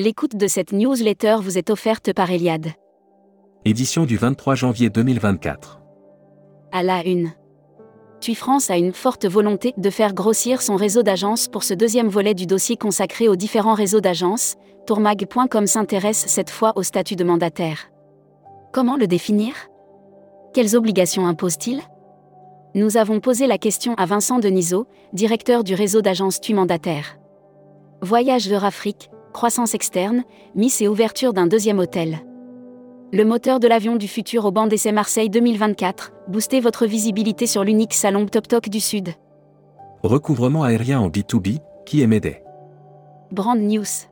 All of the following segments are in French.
L'écoute de cette newsletter vous est offerte par Eliade. Édition du 23 janvier 2024. À la une. TUI France a une forte volonté de faire grossir son réseau d'agences pour ce deuxième volet du dossier consacré aux différents réseaux d'agences. Tourmag.com s'intéresse cette fois au statut de mandataire. Comment le définir? Quelles obligations impose-t-il? Nous avons posé la question à Vincent Denisot, directeur du réseau d'agences TUI mandataire. Voyage Afrique, croissance externe, Miss et ouverture d'un deuxième hôtel. Le moteur de l'avion du futur au banc d'essai Marseille 2024, boostez votre visibilité sur l'unique salon Top du Sud. Recouvrement aérien en B2B, qui émet Brand News.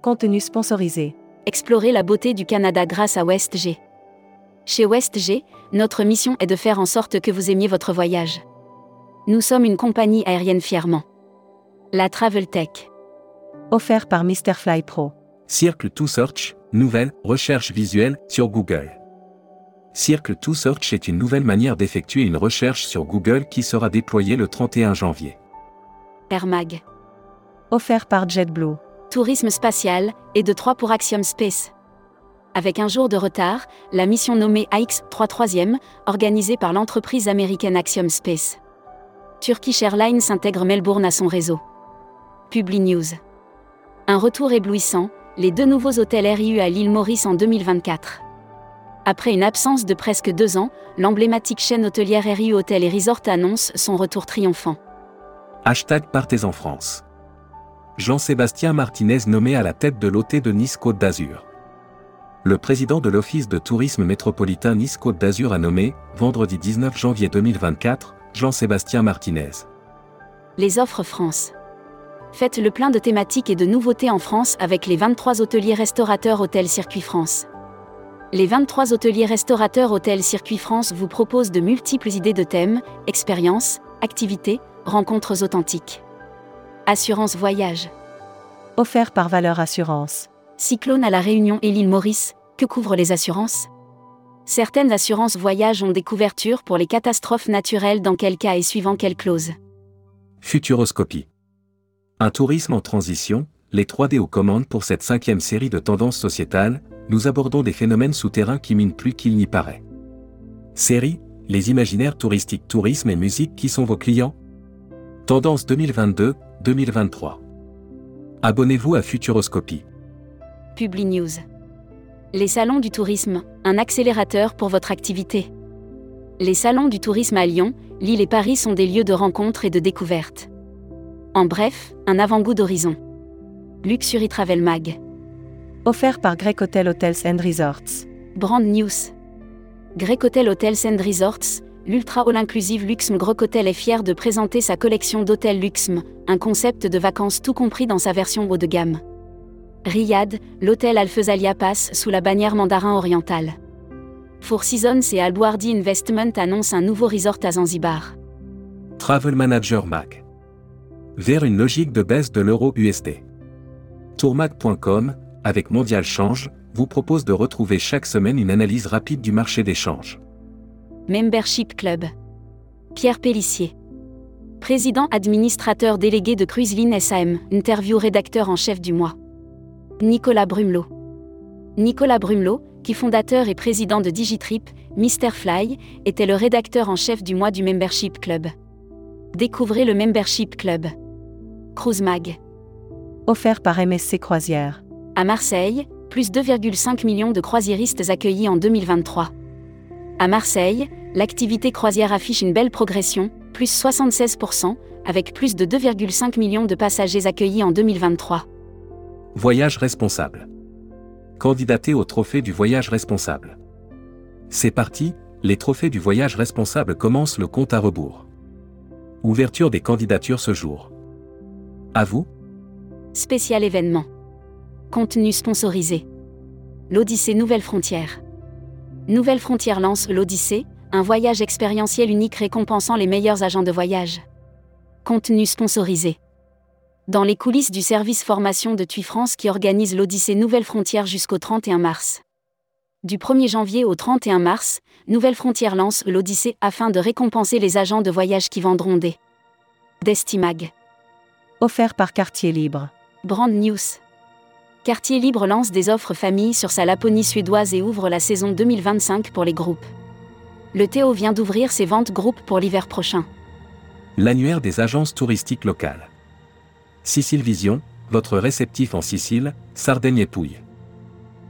Contenu sponsorisé. Explorer la beauté du Canada grâce à WestG. Chez WestG, notre mission est de faire en sorte que vous aimiez votre voyage. Nous sommes une compagnie aérienne fièrement. La Travel Tech. Offert par Mr. Fly Pro. Circle to Search, nouvelle recherche visuelle sur Google. Circle to Search est une nouvelle manière d'effectuer une recherche sur Google qui sera déployée le 31 janvier. Air Mag. Offert par JetBlue. Tourisme spatial, et de 3 pour Axiom Space. Avec un jour de retard, la mission nommée AX-3 3e, organisée par l'entreprise américaine Axiom Space. Turkish Airlines intègre Melbourne à son réseau. Publi News. Un retour éblouissant, les deux nouveaux hôtels RIU à l'île Maurice en 2024. Après une absence de presque deux ans, l'emblématique chaîne hôtelière RIU Hôtel et Resort annonce son retour triomphant. Hashtag Partez en France. Jean-Sébastien Martinez nommé à la tête de l'hôtel de Nice Côte d'Azur. Le président de l'Office de tourisme métropolitain Nice Côte d'Azur a nommé, vendredi 19 janvier 2024, Jean-Sébastien Martinez. Les offres France. Faites le plein de thématiques et de nouveautés en France avec les 23 hôteliers restaurateurs Hôtel Circuit France. Les 23 hôteliers restaurateurs Hôtel Circuit France vous proposent de multiples idées de thèmes, expériences, activités, rencontres authentiques. Assurance voyage. Offert par Valeur Assurance. Cyclone à la Réunion et l'île Maurice, que couvrent les assurances? Certaines assurances voyage ont des couvertures pour les catastrophes naturelles dans quel cas et suivant quelle clause? Futuroscopie. Un tourisme en transition, les 3D aux commandes pour cette cinquième série de tendances sociétales, nous abordons des phénomènes souterrains qui minent plus qu'il n'y paraît. Série, les imaginaires touristiques tourisme et musique qui sont vos clients? Tendance 2022-2023. Abonnez-vous à Futuroscopie. Publi News. Les salons du tourisme, un accélérateur pour votre activité. Les salons du tourisme à Lyon, Lille et Paris sont des lieux de rencontre et de découverte. En bref, un avant-goût d'horizon. Luxury Travel Mag. Offert par Grec Hotel Hotels and Resorts. Brand News. Grec Hotel Hotels and Resorts, l'ultra all-inclusive Luxm Grec Hotel est fier de présenter sa collection d'hôtels Luxm, un concept de vacances tout compris dans sa version haut de gamme. Riyad, l'hôtel Al-Faisalia passe sous la bannière mandarin oriental. Four Seasons et Albuardi Investment annoncent un nouveau resort à Zanzibar. Travel Manager Mag vers une logique de baisse de l'euro USD. Tourmac.com, avec Mondial Change, vous propose de retrouver chaque semaine une analyse rapide du marché des changes. Membership Club. Pierre Pellissier. Président administrateur délégué de Cruiseline SAM, interview rédacteur en chef du mois. Nicolas Brumelot. Nicolas Brumelot, qui fondateur et président de Digitrip, Mr. Fly, était le rédacteur en chef du mois du Membership Club. Découvrez le Membership Club. Cruise Mag. Offert par MSC Croisière. À Marseille, plus 2,5 millions de croisiéristes accueillis en 2023. À Marseille, l'activité croisière affiche une belle progression, plus 76%, avec plus de 2,5 millions de passagers accueillis en 2023. Voyage responsable. Candidater au trophée du voyage responsable. C'est parti, les trophées du voyage responsable commencent le compte à rebours. Ouverture des candidatures ce jour. À vous Spécial événement. Contenu sponsorisé. L'Odyssée Nouvelle Frontière. Nouvelle Frontière lance l'Odyssée, un voyage expérientiel unique récompensant les meilleurs agents de voyage. Contenu sponsorisé. Dans les coulisses du service formation de TUI France qui organise l'Odyssée Nouvelle Frontière jusqu'au 31 mars. Du 1er janvier au 31 mars, Nouvelle Frontière lance l'Odyssée afin de récompenser les agents de voyage qui vendront des Destimag offert par Quartier Libre. Brand News. Quartier Libre lance des offres famille sur sa Laponie suédoise et ouvre la saison 2025 pour les groupes. Le Théo vient d'ouvrir ses ventes groupes pour l'hiver prochain. L'annuaire des agences touristiques locales. Sicile Vision, votre réceptif en Sicile, Sardaigne et Pouille.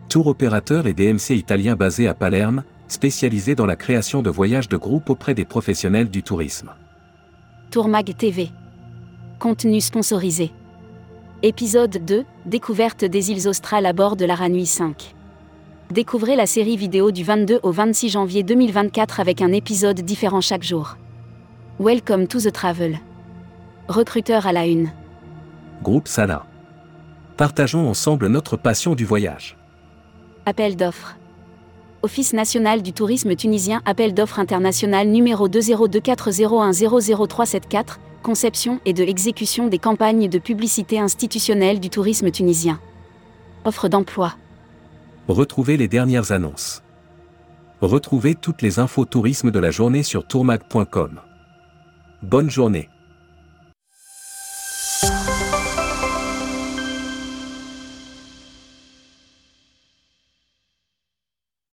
Tour opérateur et DMC italien basé à Palerme, spécialisé dans la création de voyages de groupe auprès des professionnels du tourisme. Tourmag TV. Contenu sponsorisé. Épisode 2, découverte des îles australes à bord de l'Aranui 5. Découvrez la série vidéo du 22 au 26 janvier 2024 avec un épisode différent chaque jour. Welcome to the travel. Recruteur à la une. Groupe Sala. Partageons ensemble notre passion du voyage. Appel d'offres. Office national du tourisme tunisien Appel d'offres international numéro 20240100374, conception et de l'exécution des campagnes de publicité institutionnelle du tourisme tunisien. Offre d'emploi. Retrouvez les dernières annonces. Retrouvez toutes les infos tourisme de la journée sur tourmag.com. Bonne journée.